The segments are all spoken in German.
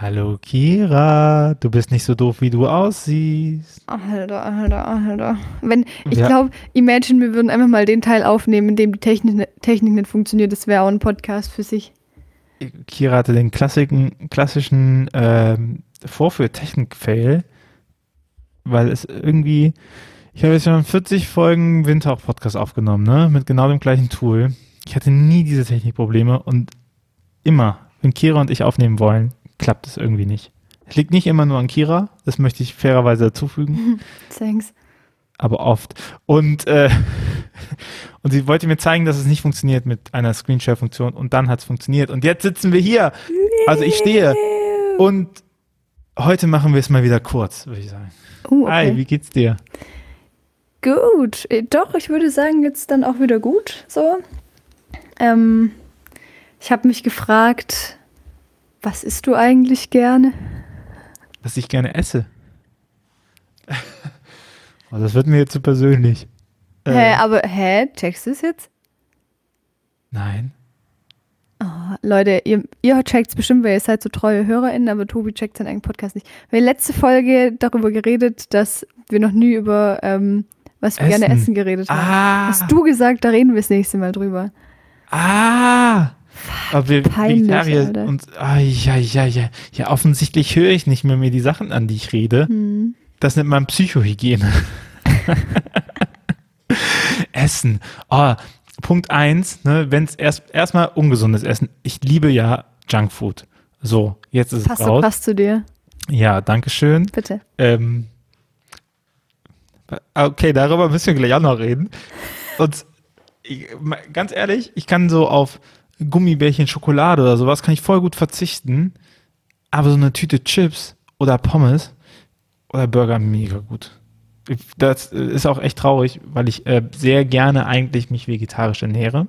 Hallo Kira, du bist nicht so doof, wie du aussiehst. Alter, Alter, Alter. Wenn, ich Ja. glaube, imagine, wir würden einfach mal den Teil aufnehmen, in dem die Technik, Technik nicht funktioniert. Das wäre auch ein Podcast für sich. Kira hatte den klassischen, klassischen ähm, Vorführtechnik-Fail, weil es irgendwie, ich habe jetzt schon 40 Folgen Windhauch-Podcast aufgenommen, ne, mit genau dem gleichen Tool. Ich hatte nie diese Technikprobleme und immer, wenn Kira und ich aufnehmen wollen, klappt es irgendwie nicht. Es liegt nicht immer nur an Kira, das möchte ich fairerweise dazufügen. Thanks. aber oft. Und, äh, und sie wollte mir zeigen, dass es nicht funktioniert mit einer Screenshare-Funktion und dann hat es funktioniert. Und jetzt sitzen wir hier. Also ich stehe. Und heute machen wir es mal wieder kurz, würde ich sagen. Uh, okay. Hi, wie geht's dir? Gut. Äh, Doch, ich würde sagen, jetzt dann auch wieder gut. So. Ähm, ich habe mich gefragt, was isst du eigentlich gerne? Was ich gerne esse. oh, das wird mir jetzt zu persönlich. Äh, Hä, aber, hä, checkst du es jetzt? Nein. Oh, Leute, ihr, ihr checkt es bestimmt, weil ihr seid so treue HörerInnen, aber Tobi checkt seinen eigenen Podcast nicht. Wir haben letzte Folge darüber geredet, dass wir noch nie über ähm, was wir gerne Essen. essen geredet haben. Ah, Hast du gesagt, da reden wir das nächste Mal drüber. ah. Aber wir peinlich, Vegetarier Alter. und ah, ja, ja, ja. Ja, offensichtlich höre ich nicht mehr mir die Sachen an, die ich rede. Hm. Das nennt man Psychohygiene. Essen. Oh, Punkt eins, ne, wenn es erst erstmal ungesundes Essen. Ich liebe ja Junkfood. So, jetzt ist Passt, es raus. passt zu dir, Ja, danke schön. bitte. Ähm, okay, darüber müssen wir gleich auch noch reden. Und ich, ganz ehrlich, ich kann so auf Gummibärchen, Schokolade oder sowas, kann ich voll gut verzichten. Aber so eine Tüte Chips oder Pommes oder Burger mega gut. Das ist auch echt traurig, weil ich äh, sehr gerne eigentlich mich vegetarisch ernähre.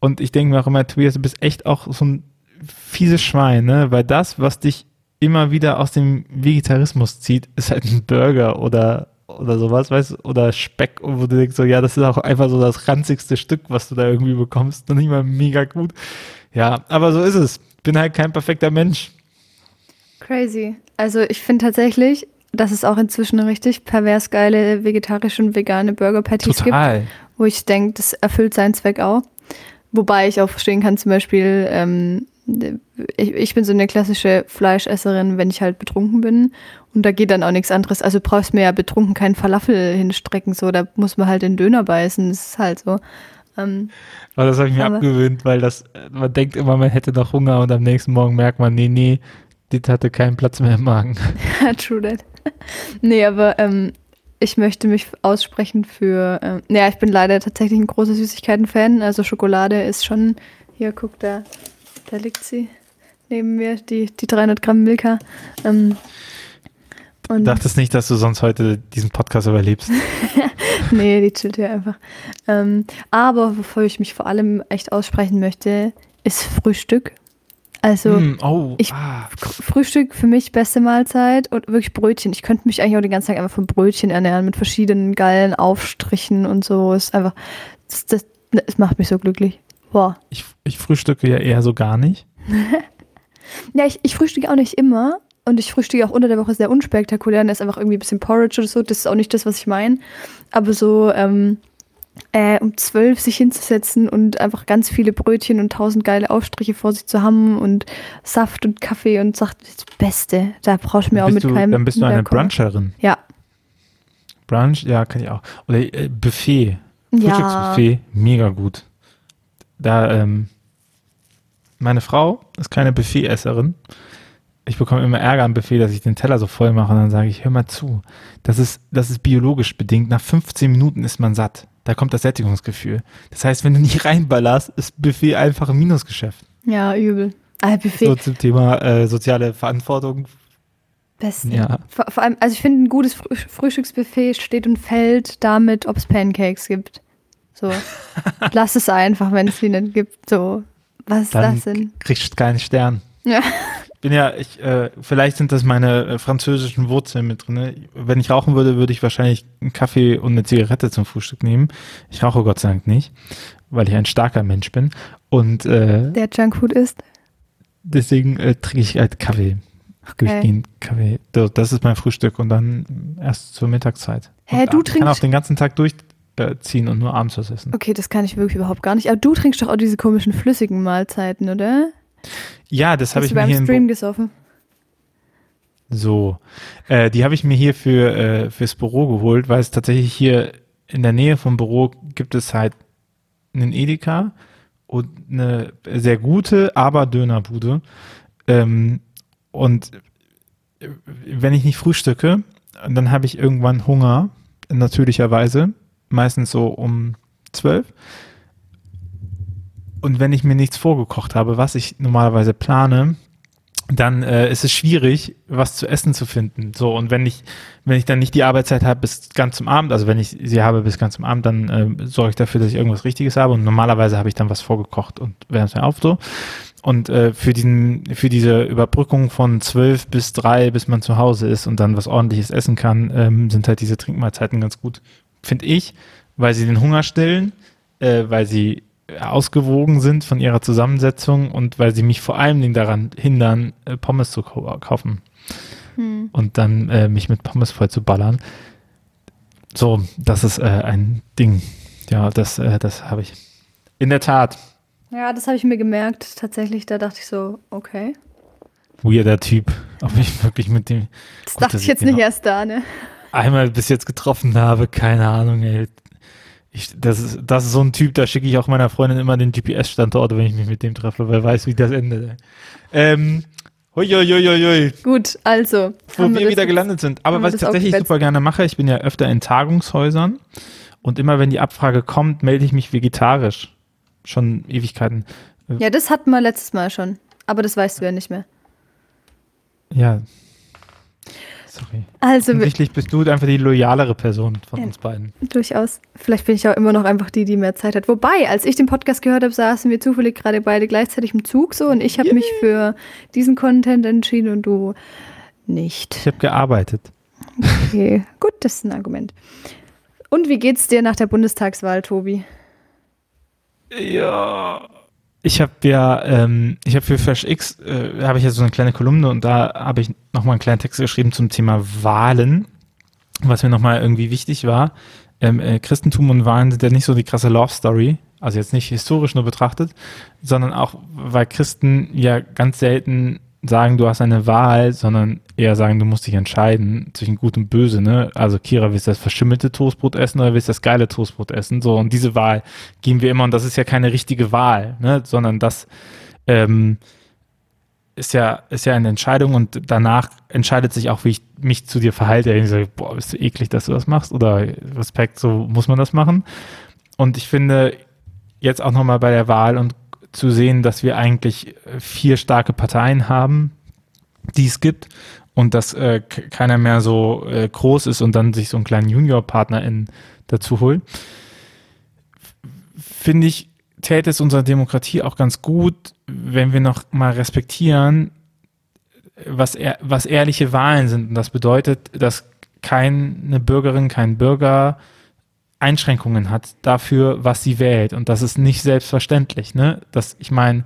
Und ich denke mir auch immer, Tobias, du bist echt auch so ein fieses Schwein, ne? Weil das, was dich immer wieder aus dem Vegetarismus zieht, ist halt ein Burger oder, oder sowas, weißt du, oder Speck, wo du denkst so, ja, das ist auch einfach so das ranzigste Stück, was du da irgendwie bekommst. Und nicht mal mega gut. Ja, aber so ist es. Bin halt kein perfekter Mensch. Crazy. Also ich finde tatsächlich, dass es auch inzwischen richtig pervers geile vegetarische und vegane Burger Patties gibt. Wo ich denke, das erfüllt seinen Zweck auch. Wobei ich auch verstehen kann, zum Beispiel, ähm, ich, ich bin so eine klassische Fleischesserin, wenn ich halt betrunken bin. Und da geht dann auch nichts anderes. Also du brauchst mir ja betrunken keinen Falafel hinstrecken, so, da muss man halt den Döner beißen. Das ist halt so. Ähm, Aber das habe ich mir abgewöhnt, weil das, man denkt immer, man hätte noch Hunger und am nächsten Morgen merkt man, nee, nee, das hatte keinen Platz mehr im Magen. True that. nee, aber ähm, ich möchte mich aussprechen für. Ähm, naja, ich bin leider tatsächlich ein großer Süßigkeiten-Fan. Also Schokolade ist schon. Hier, guck, da, da liegt sie neben mir, die, die 300 Gramm Milka. Ähm, und Dachtest nicht, dass du sonst heute diesen Podcast überlebst. nee, die chillt hier einfach. Ähm, aber wovor ich mich vor allem echt aussprechen möchte, ist Frühstück. Also. Hm, oh, ich- ah. Frühstück für mich beste Mahlzeit und wirklich Brötchen. Ich könnte mich eigentlich auch den ganzen Tag einfach von Brötchen ernähren mit verschiedenen geilen Aufstrichen und so. Ist einfach, das, das, das macht mich so glücklich. Boah. Ich, ich frühstücke ja eher so gar nicht. Ja, ich, ich frühstücke auch nicht immer und ich frühstücke auch unter der Woche sehr unspektakulär. Das ist einfach irgendwie ein bisschen Porridge oder so. Das ist auch nicht das, was ich meine. Aber so ähm, äh, um zwölf sich hinzusetzen und einfach ganz viele Brötchen und tausend geile Aufstriche vor sich zu haben und Saft und Kaffee und sagt, das Beste. Da brauchst du mir auch mit du, keinem. dann bist du eine. Bruncherin. Ja. Brunch, ja, kann ich auch. Oder äh, Buffet. Ja. Frühstücksbuffet, mega gut. Da, ähm, meine Frau ist keine Buffetesserin. Ich bekomme immer Ärger am Buffet, dass ich den Teller so voll mache und dann sage ich, hör mal zu. Das ist, das ist biologisch bedingt. Nach 15 Minuten ist man satt. Da kommt das Sättigungsgefühl. Das heißt, wenn du nicht reinballerst, ist Buffet einfach ein Minusgeschäft. Ja, übel. Ah, Buffet, So zum Thema äh, soziale Verantwortung. beste. Ja. Vor, vor allem, also ich finde, ein gutes Früh Frühstücksbuffet steht und fällt damit, ob es Pancakes gibt. So. Lass es einfach, wenn es die nicht gibt. So. Was ist Dann das denn? kriegst du keinen Stern. Ja. bin ja, ich, äh, vielleicht sind das meine äh, französischen Wurzeln mit drin. Ne? Wenn ich rauchen würde, würde ich wahrscheinlich einen Kaffee und eine Zigarette zum Frühstück nehmen. Ich rauche Gott sei Dank nicht, weil ich ein starker Mensch bin. Und äh, Der Junkfood ist. deswegen äh, trinke ich halt Kaffee. Okay. Durchgehend Kaffee. So, Das ist mein Frühstück und dann erst zur Mittagszeit. Hä, und du Ich kann trinkst- auch den ganzen Tag durchziehen und nur abends was essen. Okay, das kann ich wirklich überhaupt gar nicht. Aber du trinkst doch auch diese komischen flüssigen Mahlzeiten, oder? Ja, das habe ich mir beim hier Stream gesoffen? So, äh, die habe ich mir hier für äh, fürs Büro geholt, weil es tatsächlich hier in der Nähe vom Büro gibt es halt einen Edeka und eine sehr gute, aber Dönerbude. Ähm, und äh, wenn ich nicht frühstücke, dann habe ich irgendwann Hunger, natürlicherweise, meistens so um zwölf. Und wenn ich mir nichts vorgekocht habe, was ich normalerweise plane, dann äh, ist es schwierig, was zu essen zu finden. So, und wenn ich, wenn ich dann nicht die Arbeitszeit habe bis ganz zum Abend, also wenn ich sie habe bis ganz zum Abend, dann äh, sorge ich dafür, dass ich irgendwas Richtiges habe. Und normalerweise habe ich dann was vorgekocht und wärme es mir auf so. Und äh, für diesen, für diese Überbrückung von zwölf bis drei, bis man zu Hause ist und dann was ordentliches essen kann, ähm, sind halt diese Trinkmahlzeiten ganz gut, finde ich, weil sie den Hunger stillen, äh, weil sie ausgewogen sind von ihrer Zusammensetzung und weil sie mich vor allen Dingen daran hindern, äh, Pommes zu kau kaufen Hm. und dann äh, mich mit Pommes voll zu ballern. So, das ist äh, ein Ding. Ja, das, äh, das habe ich. In der Tat. Ja, das habe ich mir gemerkt. Tatsächlich, da dachte ich so, okay. Weirder Typ. Ob ich wirklich mit dem Das Gut, dachte ich jetzt ich nicht genau- erst da, ne? Einmal bis jetzt getroffen habe, keine Ahnung, ey. Ich, das, ist, das ist so ein Typ, da schicke ich auch meiner Freundin immer den GPS-Standort, wenn ich mich mit dem treffe, weil weiß, wie das endet. Ey. Ähm, huiuiuiui, Gut, also. wo wir das wieder gelandet sind. Aber wir was ich tatsächlich super gerne mache, ich bin ja öfter in Tagungshäusern und immer wenn die Abfrage kommt, melde ich mich vegetarisch. Schon Ewigkeiten. Ja, das hatten wir letztes Mal schon. Aber das weißt du ja nicht mehr. Ja. Sorry. Also, Offensichtlich bist du einfach die loyalere Person von Ja. uns beiden. durchaus. Vielleicht bin ich auch immer noch einfach die, die mehr Zeit hat. Wobei, als ich den Podcast gehört habe, saßen wir zufällig gerade beide gleichzeitig im Zug so und ich habe mich für diesen Content entschieden und du nicht. Ich habe gearbeitet. Okay, gut, das ist ein Argument. Und wie geht's dir nach der Bundestagswahl, Tobi? Ja. Ich habe ja, ähm, ich habe für Fresh X, äh, habe ich ja so eine kleine Kolumne und da habe ich nochmal einen kleinen Text geschrieben zum Thema Wahlen, was mir nochmal irgendwie wichtig war. Ähm, äh, Christentum und Wahlen sind ja nicht so die krasse Love Story, also jetzt nicht historisch nur betrachtet, sondern auch, weil Christen ja ganz selten sagen, du hast eine Wahl, sondern eher sagen, du musst dich entscheiden zwischen Gut und Böse, ne? Also Kira, willst du das verschimmelte Toastbrot essen oder willst du das geile Toastbrot essen? So, und diese Wahl geben wir immer, und das ist ja keine richtige Wahl, ne? Sondern das ähm, ist ja, ist ja eine Entscheidung und danach entscheidet sich auch, wie ich mich zu dir verhalte. Ich sage, boah, bist du eklig, dass du das machst? Oder Respekt, so muss man das machen. Und ich finde, jetzt auch nochmal bei der Wahl und zu sehen, dass wir eigentlich äh, vier starke Parteien haben, die es gibt und dass äh, keiner mehr so äh, groß ist und dann sich so einen kleinen Juniorpartner dazu holt, finde ich, täte es unserer Demokratie auch ganz gut, wenn wir noch mal respektieren, was, ehr, was ehrliche Wahlen sind. Und das bedeutet, dass keine Bürgerin, kein Bürger Einschränkungen hat dafür, was sie wählt. Und das ist nicht selbstverständlich. Ne? Das, ich meine,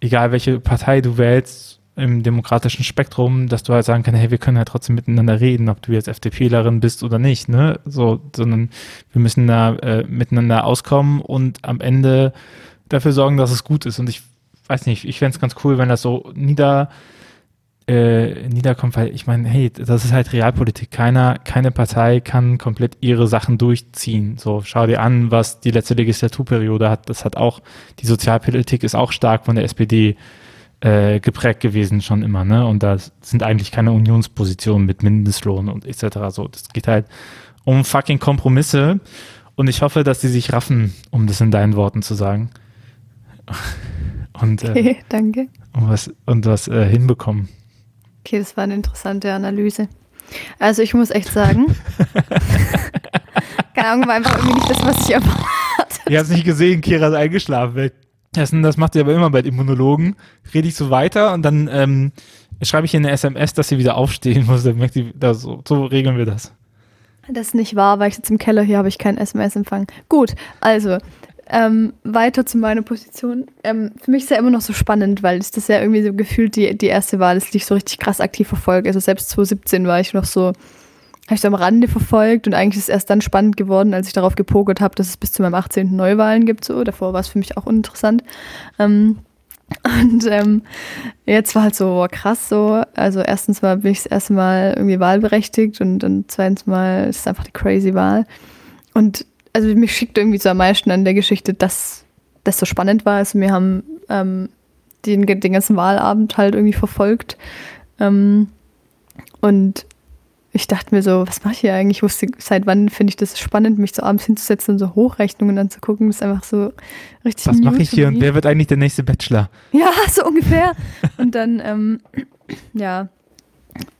egal welche Partei du wählst im demokratischen Spektrum, dass du halt sagen kannst, hey, wir können halt trotzdem miteinander reden, ob du jetzt FDPlerin bist oder nicht, ne? So, sondern wir müssen da äh, miteinander auskommen und am Ende dafür sorgen, dass es gut ist. Und ich weiß nicht, ich fände es ganz cool, wenn das so nieder äh, niederkommt, weil ich meine, hey, das ist halt Realpolitik. Keiner, keine Partei kann komplett ihre Sachen durchziehen. So, schau dir an, was die letzte Legislaturperiode hat. Das hat auch, die Sozialpolitik ist auch stark von der SPD äh, geprägt gewesen, schon immer, ne? Und da sind eigentlich keine Unionspositionen mit Mindestlohn und etc. So, das geht halt um fucking Kompromisse. Und ich hoffe, dass die sich raffen, um das in deinen Worten zu sagen. Und, äh, Okay, danke. und was, und was äh, hinbekommen. Okay, das war eine interessante Analyse. Also ich muss echt sagen, keine Ahnung, war einfach irgendwie nicht das, was ich erwartet. Ich hab's nicht gesehen, Kira ist eingeschlafen. Das, das macht sie aber immer bei Immunologen. Rede ich so weiter und dann ähm, schreibe ich ihr eine SMS, dass sie wieder aufstehen muss. Dann merkt sie, da, so, so regeln wir das. Das ist nicht wahr, weil ich sitze im Keller, hier habe ich keinen SMS-Empfang. Gut, also, ähm, weiter zu meiner Position. Ähm, für mich ist ja immer noch so spannend, weil es das ja irgendwie so gefühlt die, die erste Wahl ist, die ich so richtig krass aktiv verfolge. Also selbst 2017 war ich noch so, habe ich so am Rande verfolgt und eigentlich ist es erst dann spannend geworden, als ich darauf gepokert habe, dass es bis zu meinem 18. Neuwahlen gibt. So. Davor war es für mich auch uninteressant. Ähm, und ähm, jetzt war halt so krass so. Also erstens mal bin ich das erste Mal irgendwie wahlberechtigt und dann zweitens mal ist es einfach die crazy Wahl. Und also mich schickt irgendwie so am meisten an der Geschichte, dass das so spannend war. Also wir haben ähm, den, den ganzen Wahlabend halt irgendwie verfolgt. Ähm, und ich dachte mir so, was mache ich hier eigentlich? Ich wusste, seit wann finde ich das spannend, mich so abends hinzusetzen und so Hochrechnungen anzugucken. Das ist einfach so richtig. Was mache ich hier und wer wird eigentlich der nächste Bachelor? Ja, so ungefähr. und dann, ähm, ja,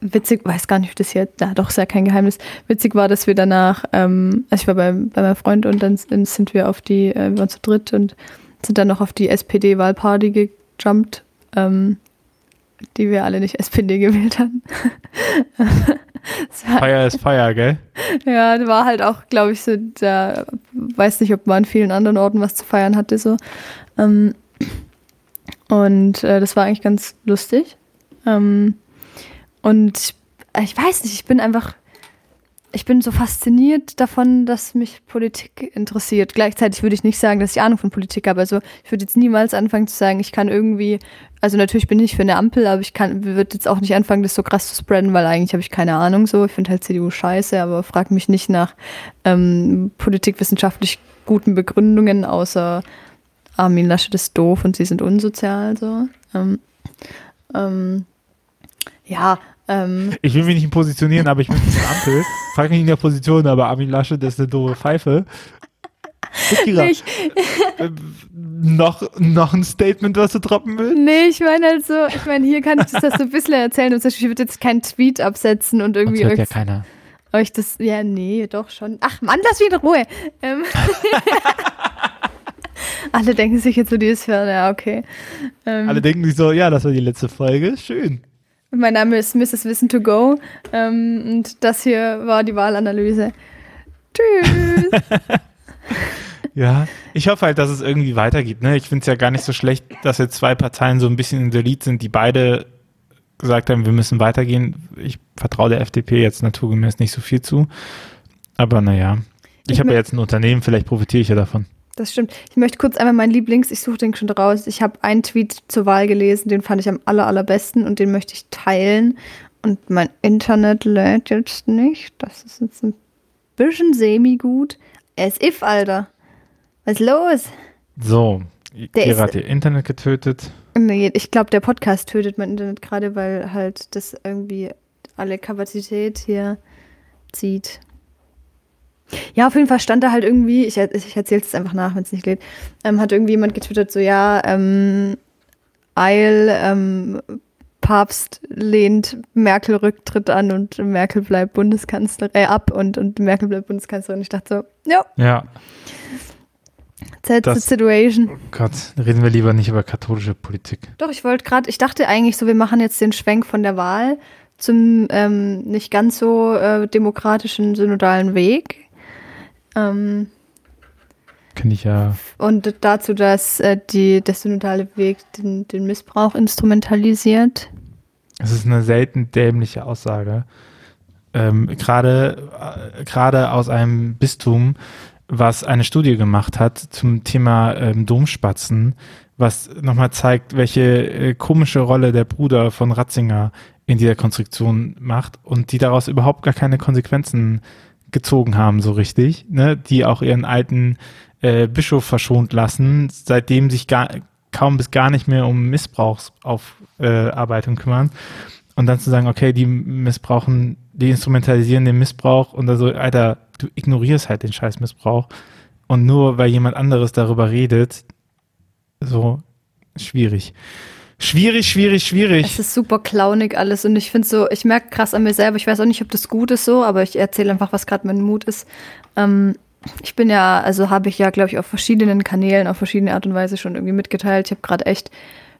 witzig, weiß gar nicht, ob das hier, na doch, ist ja kein Geheimnis. Witzig war, dass wir danach, ähm, also ich war bei, bei meinem Freund und dann, dann sind wir auf die, äh, wir waren zu dritt und sind dann noch auf die SPD-Wahlparty gejumpt, ähm, die wir alle nicht SPD gewählt haben. Feier ist Feier, gell? Ja, war halt auch, glaube ich, so, da weiß nicht, ob man an vielen anderen Orten was zu feiern hatte, so. Ähm, und äh, das war eigentlich ganz lustig. Ähm, und ich weiß nicht, ich bin einfach, ich bin so fasziniert davon, dass mich Politik interessiert. Gleichzeitig würde ich nicht sagen, dass ich Ahnung von Politik habe. Also ich würde jetzt niemals anfangen zu sagen, ich kann irgendwie, also natürlich bin ich für eine Ampel, aber ich kann, würde jetzt auch nicht anfangen, das so krass zu spreaden, weil eigentlich habe ich keine Ahnung so. Ich finde halt CDU scheiße, aber frag mich nicht nach ähm, politikwissenschaftlich guten Begründungen, außer Armin Laschet ist doof und sie sind unsozial so. Ähm, ähm, ja, ähm, ich will mich nicht positionieren, aber ich bin eine Ampel. Frag mich in der Position, aber Armin Laschet ist eine doofe Pfeife. Nicht. Äh, noch, noch ein Statement, was du droppen willst? Nee, ich meine halt so, ich meine, hier kann ich das so ein bisschen erzählen. Und ich würde jetzt keinen Tweet absetzen und irgendwie. Das hört ja keiner. Euch das, ja, nee, doch schon. Ach Mann, lass mich in Ruhe. Ähm. Alle denken sich jetzt so, die ist für, ja, okay. Ähm. Alle denken sich so, ja, das war die letzte Folge, schön. Mein Name ist Mrs. Wissen to Go ähm, und das hier war die Wahlanalyse. Tschüss. ja, ich hoffe halt, dass es irgendwie weitergeht. Ne? Ich finde es ja gar nicht so schlecht, dass jetzt zwei Parteien so ein bisschen in der Lied sind, die beide gesagt haben, wir müssen weitergehen. Ich vertraue der FDP jetzt naturgemäß nicht so viel zu. Aber naja, ich, ich habe ja jetzt ein Unternehmen, vielleicht profitiere ich ja davon. Das stimmt. Ich möchte kurz einmal meinen Lieblings, ich suche den schon raus. Ich habe einen Tweet zur Wahl gelesen, den fand ich am aller, allerbesten und den möchte ich teilen. Und mein Internet lädt jetzt nicht. Das ist jetzt ein bisschen semi-gut. As if, Alter. Was ist los? So, der Kira hat ihr Internet getötet. Nee, ich glaube, der Podcast tötet mein Internet gerade, weil halt das irgendwie alle Kapazität hier zieht. Ja, auf jeden Fall stand da halt irgendwie, ich, ich erzähle es einfach nach, wenn es nicht lädt, ähm, hat irgendwie jemand getwittert, so ja, ähm, Eil, ähm, Papst lehnt Merkel Rücktritt an und Merkel bleibt Bundeskanzlerin äh, ab und, und Merkel bleibt Bundeskanzlerin. Ich dachte so, ja. Ja. That's das, the situation. Oh Gott, reden wir lieber nicht über katholische Politik. Doch, ich wollte gerade, ich dachte eigentlich so, wir machen jetzt den Schwenk von der Wahl zum ähm, nicht ganz so äh, demokratischen synodalen Weg. Ähm, Kann ich ja. Und dazu, dass äh, die, der synodale Weg den, den Missbrauch instrumentalisiert. Es ist eine selten dämliche Aussage. Ähm, Gerade äh, aus einem Bistum, was eine Studie gemacht hat zum Thema ähm, Domspatzen, was nochmal zeigt, welche äh, komische Rolle der Bruder von Ratzinger in dieser Konstruktion macht und die daraus überhaupt gar keine Konsequenzen gezogen haben, so richtig, ne? die auch ihren alten äh, Bischof verschont lassen, seitdem sich gar, kaum bis gar nicht mehr um Missbrauchsaufarbeitung äh, kümmern. Und dann zu sagen, okay, die missbrauchen, die instrumentalisieren den Missbrauch und also, Alter, du ignorierst halt den scheiß Missbrauch. Und nur weil jemand anderes darüber redet, so schwierig. Schwierig, schwierig, schwierig. Es ist super clownig alles und ich finde so, ich merke krass an mir selber, ich weiß auch nicht, ob das gut ist so, aber ich erzähle einfach, was gerade mein Mut ist. Ähm, ich bin ja, also habe ich ja, glaube ich, auf verschiedenen Kanälen, auf verschiedene Art und Weise schon irgendwie mitgeteilt. Ich habe gerade echt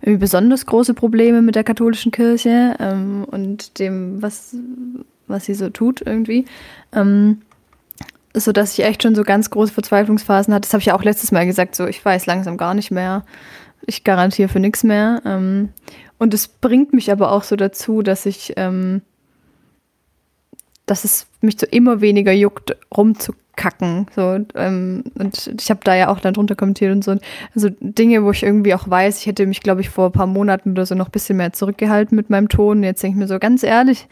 irgendwie besonders große Probleme mit der katholischen Kirche ähm, und dem, was, was sie so tut irgendwie. Ähm, so dass ich echt schon so ganz große Verzweiflungsphasen hatte. Das habe ich ja auch letztes Mal gesagt, so ich weiß langsam gar nicht mehr. Ich garantiere für nichts mehr. Ähm, und es bringt mich aber auch so dazu, dass ich, ähm, dass es mich so immer weniger juckt, rumzukacken. So, ähm, und ich habe da ja auch dann drunter kommentiert und so. Also Dinge, wo ich irgendwie auch weiß, ich hätte mich, glaube ich, vor ein paar Monaten oder so noch ein bisschen mehr zurückgehalten mit meinem Ton. Jetzt denke ich mir so ganz ehrlich,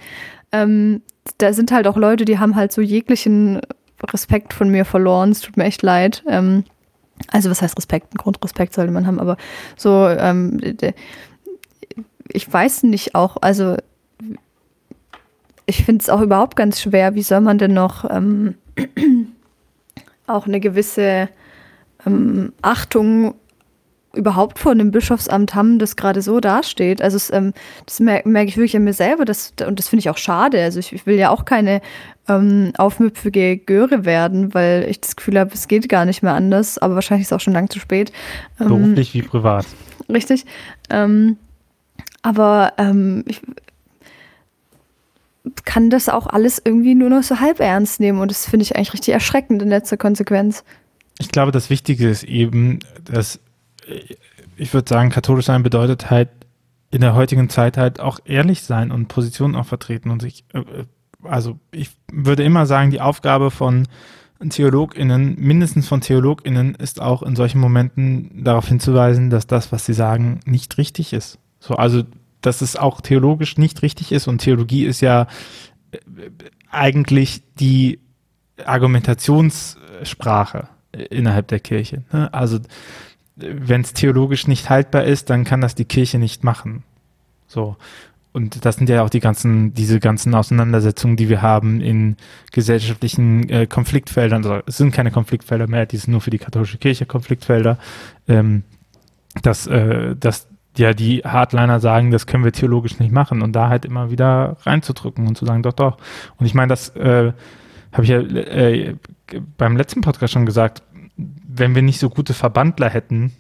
ähm, da sind halt auch Leute, die haben halt so jeglichen Respekt von mir verloren. Es tut mir echt leid. Ähm, also was heißt Respekt? Ein Grundrespekt sollte man haben, aber so, ähm, ich weiß nicht auch, also ich finde es auch überhaupt ganz schwer, wie soll man denn noch ähm, auch eine gewisse ähm, Achtung überhaupt vor einem Bischofsamt haben, das gerade so dasteht. Also es, ähm, das merke merk ich wirklich an mir selber das, und das finde ich auch schade. Also ich, ich will ja auch keine ähm, aufmüpfige Göre werden, weil ich das Gefühl habe, es geht gar nicht mehr anders, aber wahrscheinlich ist es auch schon lang zu spät. Ähm, Beruflich wie privat. Richtig. Ähm, aber ähm, ich kann das auch alles irgendwie nur noch so halb ernst nehmen und das finde ich eigentlich richtig erschreckend in letzter Konsequenz. Ich glaube, das Wichtige ist eben, dass ich würde sagen, katholisch sein bedeutet halt in der heutigen Zeit halt auch ehrlich sein und Positionen auch vertreten und sich, äh, also ich würde immer sagen, die Aufgabe von TheologInnen, mindestens von TheologInnen, ist auch in solchen Momenten darauf hinzuweisen, dass das, was sie sagen, nicht richtig ist. So, also, dass es auch theologisch nicht richtig ist und Theologie ist ja äh, eigentlich die Argumentationssprache innerhalb der Kirche. Ne? Also, wenn es theologisch nicht haltbar ist, dann kann das die Kirche nicht machen. So. Und das sind ja auch die ganzen, diese ganzen Auseinandersetzungen, die wir haben in gesellschaftlichen äh, Konfliktfeldern. Also es sind keine Konfliktfelder mehr, die sind nur für die katholische Kirche Konfliktfelder. Ähm, dass, äh, dass ja die Hardliner sagen, das können wir theologisch nicht machen und da halt immer wieder reinzudrücken und zu sagen, doch, doch. Und ich meine, das äh, habe ich ja äh, beim letzten Podcast schon gesagt, wenn wir nicht so gute Verbandler hätten,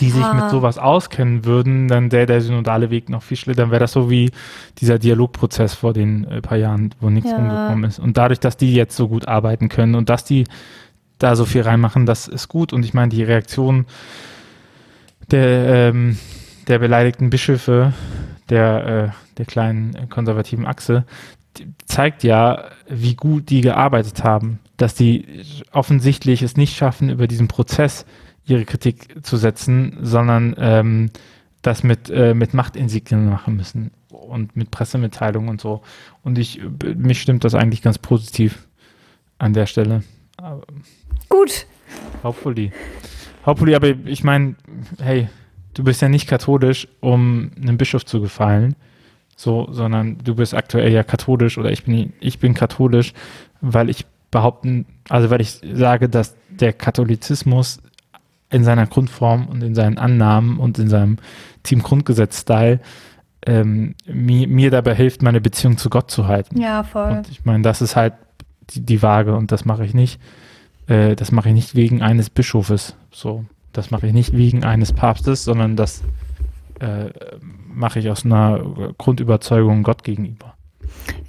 die ja. sich mit sowas auskennen würden, dann wäre der synodale Weg noch viel schlimmer. Dann wäre das so wie dieser Dialogprozess vor den äh, paar Jahren, wo nichts ja. rumgekommen ist. Und dadurch, dass die jetzt so gut arbeiten können und dass die da so viel reinmachen, das ist gut. Und ich meine, die Reaktion der, ähm, der beleidigten Bischöfe der, äh, der kleinen konservativen Achse zeigt ja, wie gut die gearbeitet haben dass die offensichtlich es nicht schaffen, über diesen Prozess ihre Kritik zu setzen, sondern ähm, das mit, äh, mit Machtinsignien machen müssen und mit Pressemitteilungen und so. Und ich, mich stimmt das eigentlich ganz positiv an der Stelle. Aber Gut. Hopefully. Hopefully, aber ich meine, hey, du bist ja nicht katholisch, um einem Bischof zu gefallen, so, sondern du bist aktuell ja katholisch oder ich bin, ich bin katholisch, weil ich behaupten, also weil ich sage, dass der Katholizismus in seiner Grundform und in seinen Annahmen und in seinem Team-Grundgesetz-Style ähm, mir, mir dabei hilft, meine Beziehung zu Gott zu halten. Ja, voll. Und ich meine, das ist halt die, die Waage und das mache ich nicht. Äh, das mache ich nicht wegen eines Bischofes. So, das mache ich nicht wegen eines Papstes, sondern das äh, mache ich aus einer Grundüberzeugung Gott gegenüber.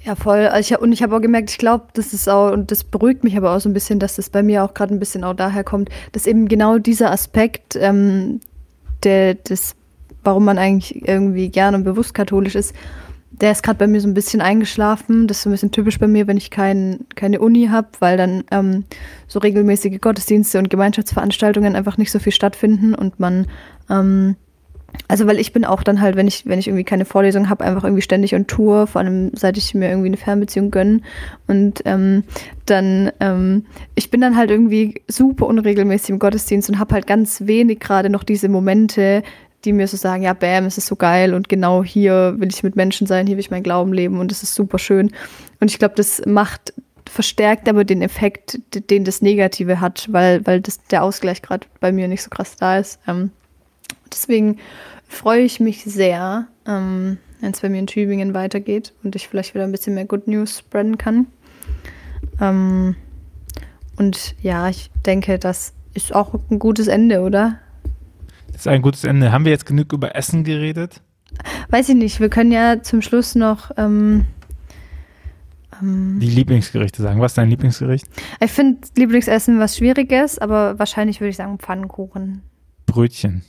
Ja, voll. Also ich, und ich habe auch gemerkt, ich glaube, das ist auch, und das beruhigt mich aber auch so ein bisschen, dass das bei mir auch gerade ein bisschen auch daher kommt, dass eben genau dieser Aspekt, ähm, der, des, warum man eigentlich irgendwie gerne und bewusst katholisch ist, der ist gerade bei mir so ein bisschen eingeschlafen. Das ist so ein bisschen typisch bei mir, wenn ich kein, keine Uni habe, weil dann ähm, so regelmäßige Gottesdienste und Gemeinschaftsveranstaltungen einfach nicht so viel stattfinden und man ähm, also weil ich bin auch dann halt, wenn ich, wenn ich irgendwie keine Vorlesung habe, einfach irgendwie ständig on Tour, vor allem seit ich mir irgendwie eine Fernbeziehung gönne. Und ähm, dann, ähm, ich bin dann halt irgendwie super unregelmäßig im Gottesdienst und habe halt ganz wenig gerade noch diese Momente, die mir so sagen, ja, bam, es ist so geil und genau hier will ich mit Menschen sein, hier will ich mein Glauben leben und es ist super schön. Und ich glaube, das macht, verstärkt aber den Effekt, den das Negative hat, weil, weil das, der Ausgleich gerade bei mir nicht so krass da ist. Ähm, deswegen freue ich mich sehr, ähm, wenn es bei mir in Tübingen weitergeht und ich vielleicht wieder ein bisschen mehr Good News spreaden kann. Ähm, und ja, ich denke, das ist auch ein gutes Ende, oder? Das ist ein gutes Ende. Haben wir jetzt genug über Essen geredet? Weiß ich nicht. Wir können ja zum Schluss noch. Ähm, Ähm, Die Lieblingsgerichte sagen. Was ist dein Lieblingsgericht? ich finde Lieblingsessen was Schwieriges, aber wahrscheinlich würde ich sagen Pfannkuchen. Brötchen.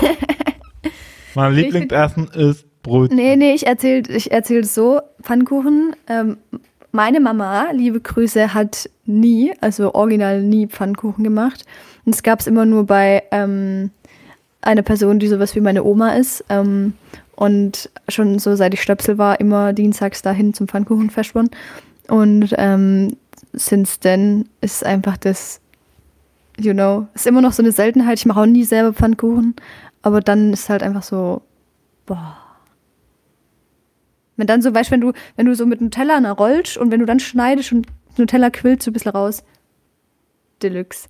mein Lieblingsessen ist Brötchen. Nee, nee, ich erzähle ich erzähl so, Pfannkuchen. Ähm, meine Mama, liebe Grüße, hat nie, also original nie Pfannkuchen gemacht. Und es gab es immer nur bei ähm, einer Person, die sowas wie meine Oma ist. Ähm, und schon so seit ich Stöpsel war, immer dienstags dahin zum Pfannkuchenfestbahn. Und ähm, since then ist einfach das, you know, ist immer noch so eine Seltenheit. Ich mache auch nie selber Pfannkuchen. Aber dann ist halt einfach so, boah. Wenn dann so, weißt du, wenn du, wenn du so mit Teller rollst und wenn du dann schneidest und Nutella quillt so ein bisschen raus. Deluxe.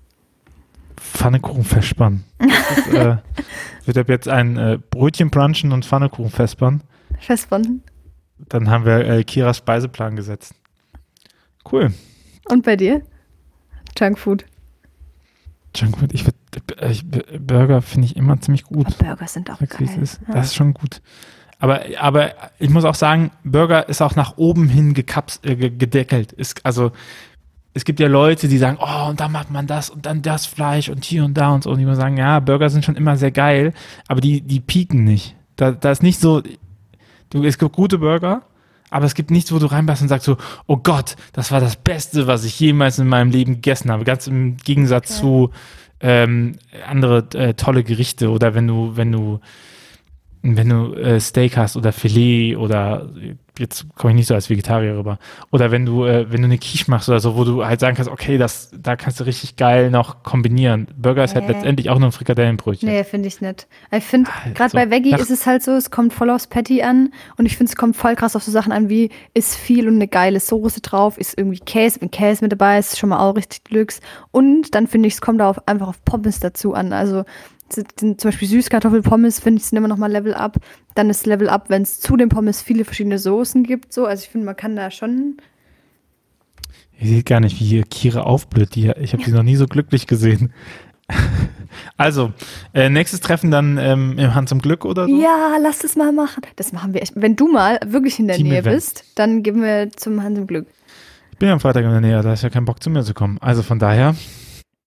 Pfannekuchen festspannen. Das, äh, wird ab jetzt ein äh, Brötchen brunchen und Pfannekuchen festspannen. Festbanden. Dann haben wir äh, Kiras Speiseplan gesetzt. Cool. Und bei dir? Junkfood. Junkfood, ich, würd- äh, ich Burger finde ich immer ziemlich gut. Oh, Burger sind auch geil. ist. Das ist schon gut. Aber, aber ich muss auch sagen, Burger ist auch nach oben hin gekaps, äh, ge- gedeckelt. Ist, also es gibt ja Leute, die sagen, oh, und dann macht man das und dann das Fleisch und hier und da und so. Und die immer sagen, ja, Burger sind schon immer sehr geil, aber die, die pieken nicht. Da, da ist nicht so, du, es gibt gute Burger, aber es gibt nichts, wo du reinpasst und sagst so, oh Gott, das war das Beste, was ich jemals in meinem Leben gegessen habe. Ganz im Gegensatz Okay. zu ähm, andere äh, tolle Gerichte oder wenn du, wenn du wenn du äh, Steak hast oder Filet oder jetzt komme ich nicht so als Vegetarier rüber oder wenn du äh, wenn du eine Quiche machst oder so, wo du halt sagen kannst, okay, das da kannst du richtig geil noch kombinieren. Burger ist halt Nee. letztendlich auch nur ein Frikadellenbrötchen. Nee, finde ich nicht. Ich finde, Halt gerade bei Veggie ist es halt so, es kommt voll aufs Patty an und ich finde, es kommt voll krass auf so Sachen an wie, ist viel und eine geile Soße drauf, ist irgendwie Käse, wenn Käse mit dabei ist, schon mal auch richtig Glücks. Und dann finde ich, es kommt auf, einfach auf Pommes dazu an. Also zum Beispiel Süßkartoffelpommes finde ich sind immer noch mal Level Up. Dann ist Level Up, wenn es zu den Pommes viele verschiedene Soßen gibt. So. Also ich finde, man kann da schon Ihr seht gar nicht, wie hier Kira aufblüht. Die, ich habe sie noch nie so glücklich gesehen. also, äh, nächstes Treffen dann ähm, im Hans im Glück oder so? Ja, lass das mal machen. Das machen wir echt. Wenn du mal wirklich in der Team Nähe Event. bist, dann gehen wir zum Hans im Glück. Ich bin ja am Freitag in der Nähe, da ist ja kein Bock zu mir zu kommen. Also von daher,